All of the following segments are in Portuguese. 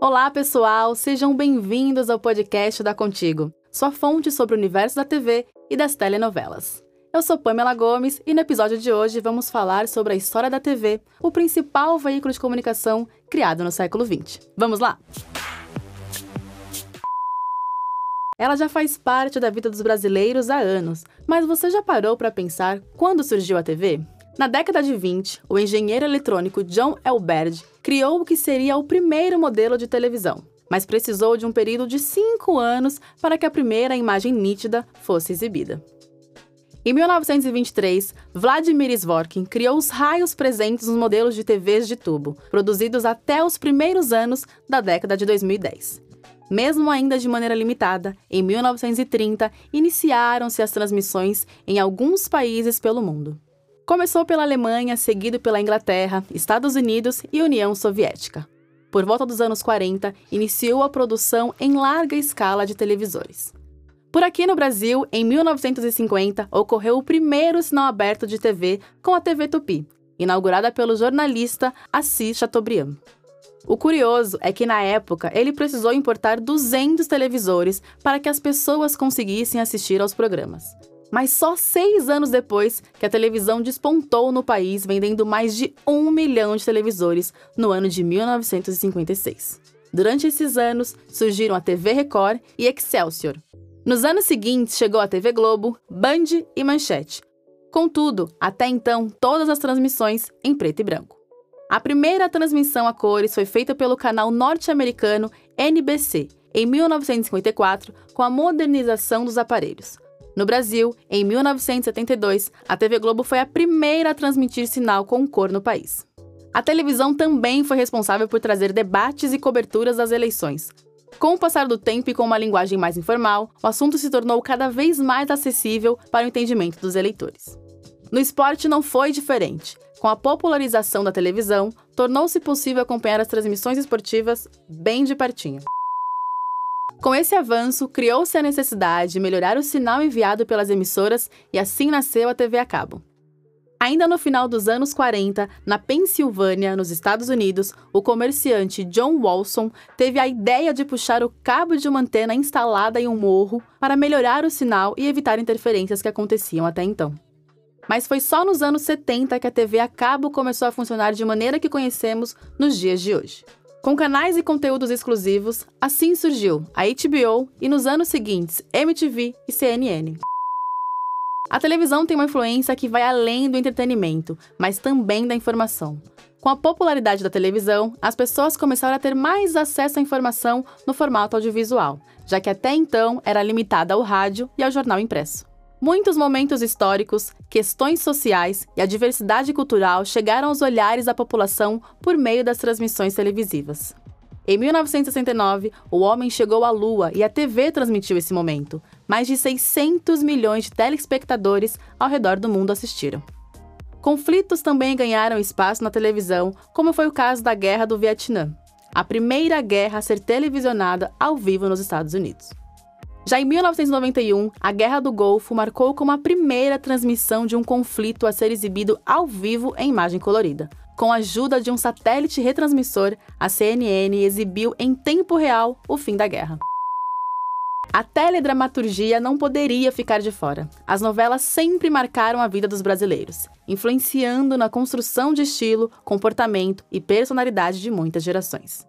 Olá, pessoal! Sejam bem-vindos ao podcast da Contigo, sua fonte sobre o universo da TV e das telenovelas. Eu sou Pamela Gomes e no episódio de hoje vamos falar sobre a história da TV, o principal veículo de comunicação criado no século XX. Vamos lá? Ela já faz parte da vida dos brasileiros há anos, mas você já parou para pensar quando surgiu a TV? Na década de 20, o engenheiro eletrônico John Elberd criou o que seria o primeiro modelo de televisão, mas precisou de um período de cinco anos para que a primeira imagem nítida fosse exibida. Em 1923, Vladimir Zvorkin criou os raios presentes nos modelos de TVs de tubo, produzidos até os primeiros anos da década de 2010. Mesmo ainda de maneira limitada, em 1930 iniciaram-se as transmissões em alguns países pelo mundo. Começou pela Alemanha, seguido pela Inglaterra, Estados Unidos e União Soviética. Por volta dos anos 40, iniciou a produção em larga escala de televisores. Por aqui no Brasil, em 1950, ocorreu o primeiro sinal aberto de TV com a TV Tupi, inaugurada pelo jornalista Assis Chateaubriand. O curioso é que, na época, ele precisou importar 200 televisores para que as pessoas conseguissem assistir aos programas. Mas só seis anos depois que a televisão despontou no país, vendendo mais de um milhão de televisores no ano de 1956. Durante esses anos, surgiram a TV Record e Excelsior. Nos anos seguintes, chegou a TV Globo, Band e Manchete. Contudo, até então, todas as transmissões em preto e branco. A primeira transmissão a cores foi feita pelo canal norte-americano NBC, em 1954, com a modernização dos aparelhos. No Brasil, em 1972, a TV Globo foi a primeira a transmitir sinal com cor no país. A televisão também foi responsável por trazer debates e coberturas das eleições. Com o passar do tempo e com uma linguagem mais informal, o assunto se tornou cada vez mais acessível para o entendimento dos eleitores. No esporte não foi diferente. Com a popularização da televisão, tornou-se possível acompanhar as transmissões esportivas bem de pertinho. Com esse avanço, criou-se a necessidade de melhorar o sinal enviado pelas emissoras e assim nasceu a TV a cabo. Ainda no final dos anos 40, na Pensilvânia, nos Estados Unidos, o comerciante John Walson teve a ideia de puxar o cabo de uma antena instalada em um morro para melhorar o sinal e evitar interferências que aconteciam até então. Mas foi só nos anos 70 que a TV a cabo começou a funcionar de maneira que conhecemos nos dias de hoje. Com canais e conteúdos exclusivos, assim surgiu a HBO e nos anos seguintes MTV e CNN. A televisão tem uma influência que vai além do entretenimento, mas também da informação. Com a popularidade da televisão, as pessoas começaram a ter mais acesso à informação no formato audiovisual, já que até então era limitada ao rádio e ao jornal impresso. Muitos momentos históricos, questões sociais e a diversidade cultural chegaram aos olhares da população por meio das transmissões televisivas. Em 1969, o homem chegou à Lua e a TV transmitiu esse momento. Mais de 600 milhões de telespectadores ao redor do mundo assistiram. Conflitos também ganharam espaço na televisão, como foi o caso da Guerra do Vietnã, a primeira guerra a ser televisionada ao vivo nos Estados Unidos. Já em 1991, a Guerra do Golfo marcou como a primeira transmissão de um conflito a ser exibido ao vivo em imagem colorida. Com a ajuda de um satélite retransmissor, a CNN exibiu em tempo real o fim da guerra. A teledramaturgia não poderia ficar de fora. As novelas sempre marcaram a vida dos brasileiros, influenciando na construção de estilo, comportamento e personalidade de muitas gerações.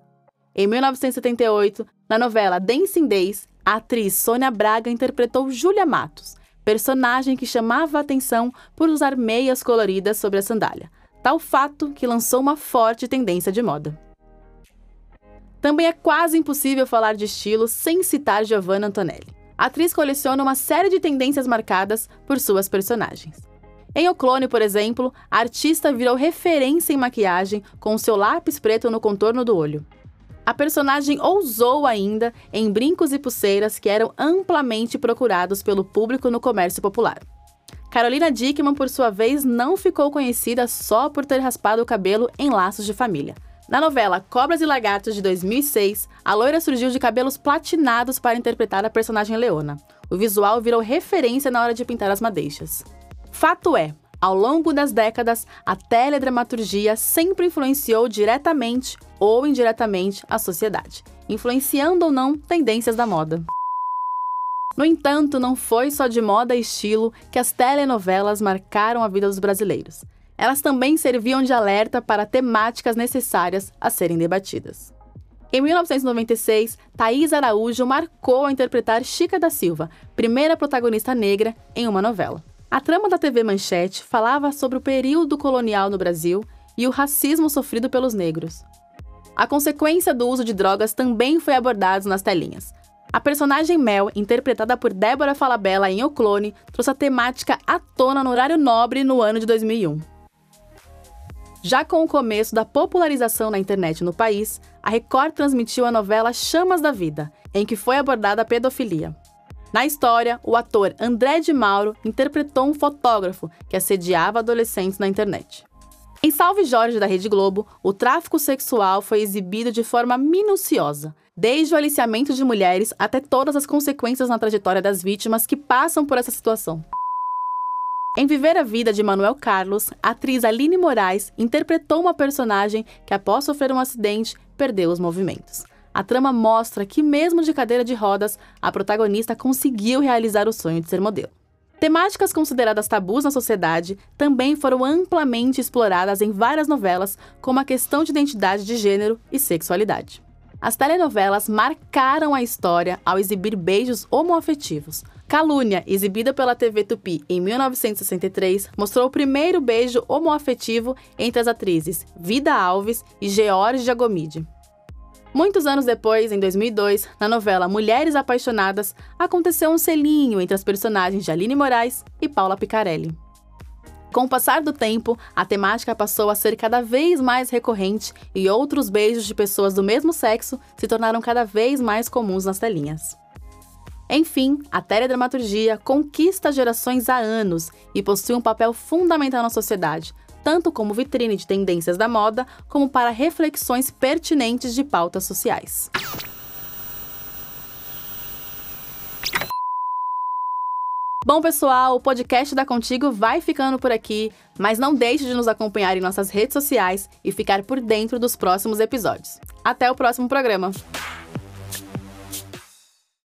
Em 1978, na novela Dancing Days, a atriz Sônia Braga interpretou Júlia Matos, personagem que chamava a atenção por usar meias coloridas sobre a sandália, tal fato que lançou uma forte tendência de moda. Também é quase impossível falar de estilo sem citar Giovanna Antonelli. A atriz coleciona uma série de tendências marcadas por suas personagens. Em O Clone, por exemplo, a artista virou referência em maquiagem com seu lápis preto no contorno do olho. A personagem ousou ainda em brincos e pulseiras que eram amplamente procurados pelo público no comércio popular. Carolina Dickman, por sua vez, não ficou conhecida só por ter raspado o cabelo em laços de família. Na novela Cobras e Lagartos de 2006, a loira surgiu de cabelos platinados para interpretar a personagem Leona. O visual virou referência na hora de pintar as madeixas. Fato é, Ao longo das décadas, a teledramaturgia sempre influenciou diretamente ou indiretamente a sociedade, influenciando ou não tendências da moda. No entanto, não foi só de moda e estilo que as telenovelas marcaram a vida dos brasileiros. Elas também serviam de alerta para temáticas necessárias a serem debatidas. Em 1996, Thaís Araújo marcou a interpretar Chica da Silva, primeira protagonista negra em uma novela. A trama da TV Manchete falava sobre o período colonial no Brasil e o racismo sofrido pelos negros. A consequência do uso de drogas também foi abordada nas telinhas. A personagem Mel, interpretada por Débora Falabella em O Clone, trouxe a temática à tona no horário nobre no ano de 2001. Já com o começo da popularização na internet no país, a Record transmitiu a novela Chamas da Vida, em que foi abordada a pedofilia. Na história, o ator André de Mauro interpretou um fotógrafo que assediava adolescentes na internet. Em Salve Jorge da Rede Globo, o tráfico sexual foi exibido de forma minuciosa, desde o aliciamento de mulheres até todas as consequências na trajetória das vítimas que passam por essa situação. Em Viver a Vida de Manuel Carlos, a atriz Aline Moraes interpretou uma personagem que, após sofrer um acidente, perdeu os movimentos. A trama mostra que, mesmo de cadeira de rodas, a protagonista conseguiu realizar o sonho de ser modelo. Temáticas consideradas tabus na sociedade também foram amplamente exploradas em várias novelas, como a questão de identidade de gênero e sexualidade. As telenovelas marcaram a história ao exibir beijos homoafetivos. Calúnia, exibida pela TV Tupi em 1963, mostrou o primeiro beijo homoafetivo entre as atrizes Vida Alves e George Jagomide. Muitos anos depois, em 2002, na novela Mulheres Apaixonadas, aconteceu um selinho entre as personagens de Aline Moraes e Paula Picarelli. Com o passar do tempo, a temática passou a ser cada vez mais recorrente e outros beijos de pessoas do mesmo sexo se tornaram cada vez mais comuns nas telinhas. Enfim, a teledramaturgia conquista gerações há anos e possui um papel fundamental na sociedade, tanto como vitrine de tendências da moda, como para reflexões pertinentes de pautas sociais. Bom, pessoal, o podcast da Contigo vai ficando por aqui, mas não deixe de nos acompanhar em nossas redes sociais e ficar por dentro dos próximos episódios. Até o próximo programa!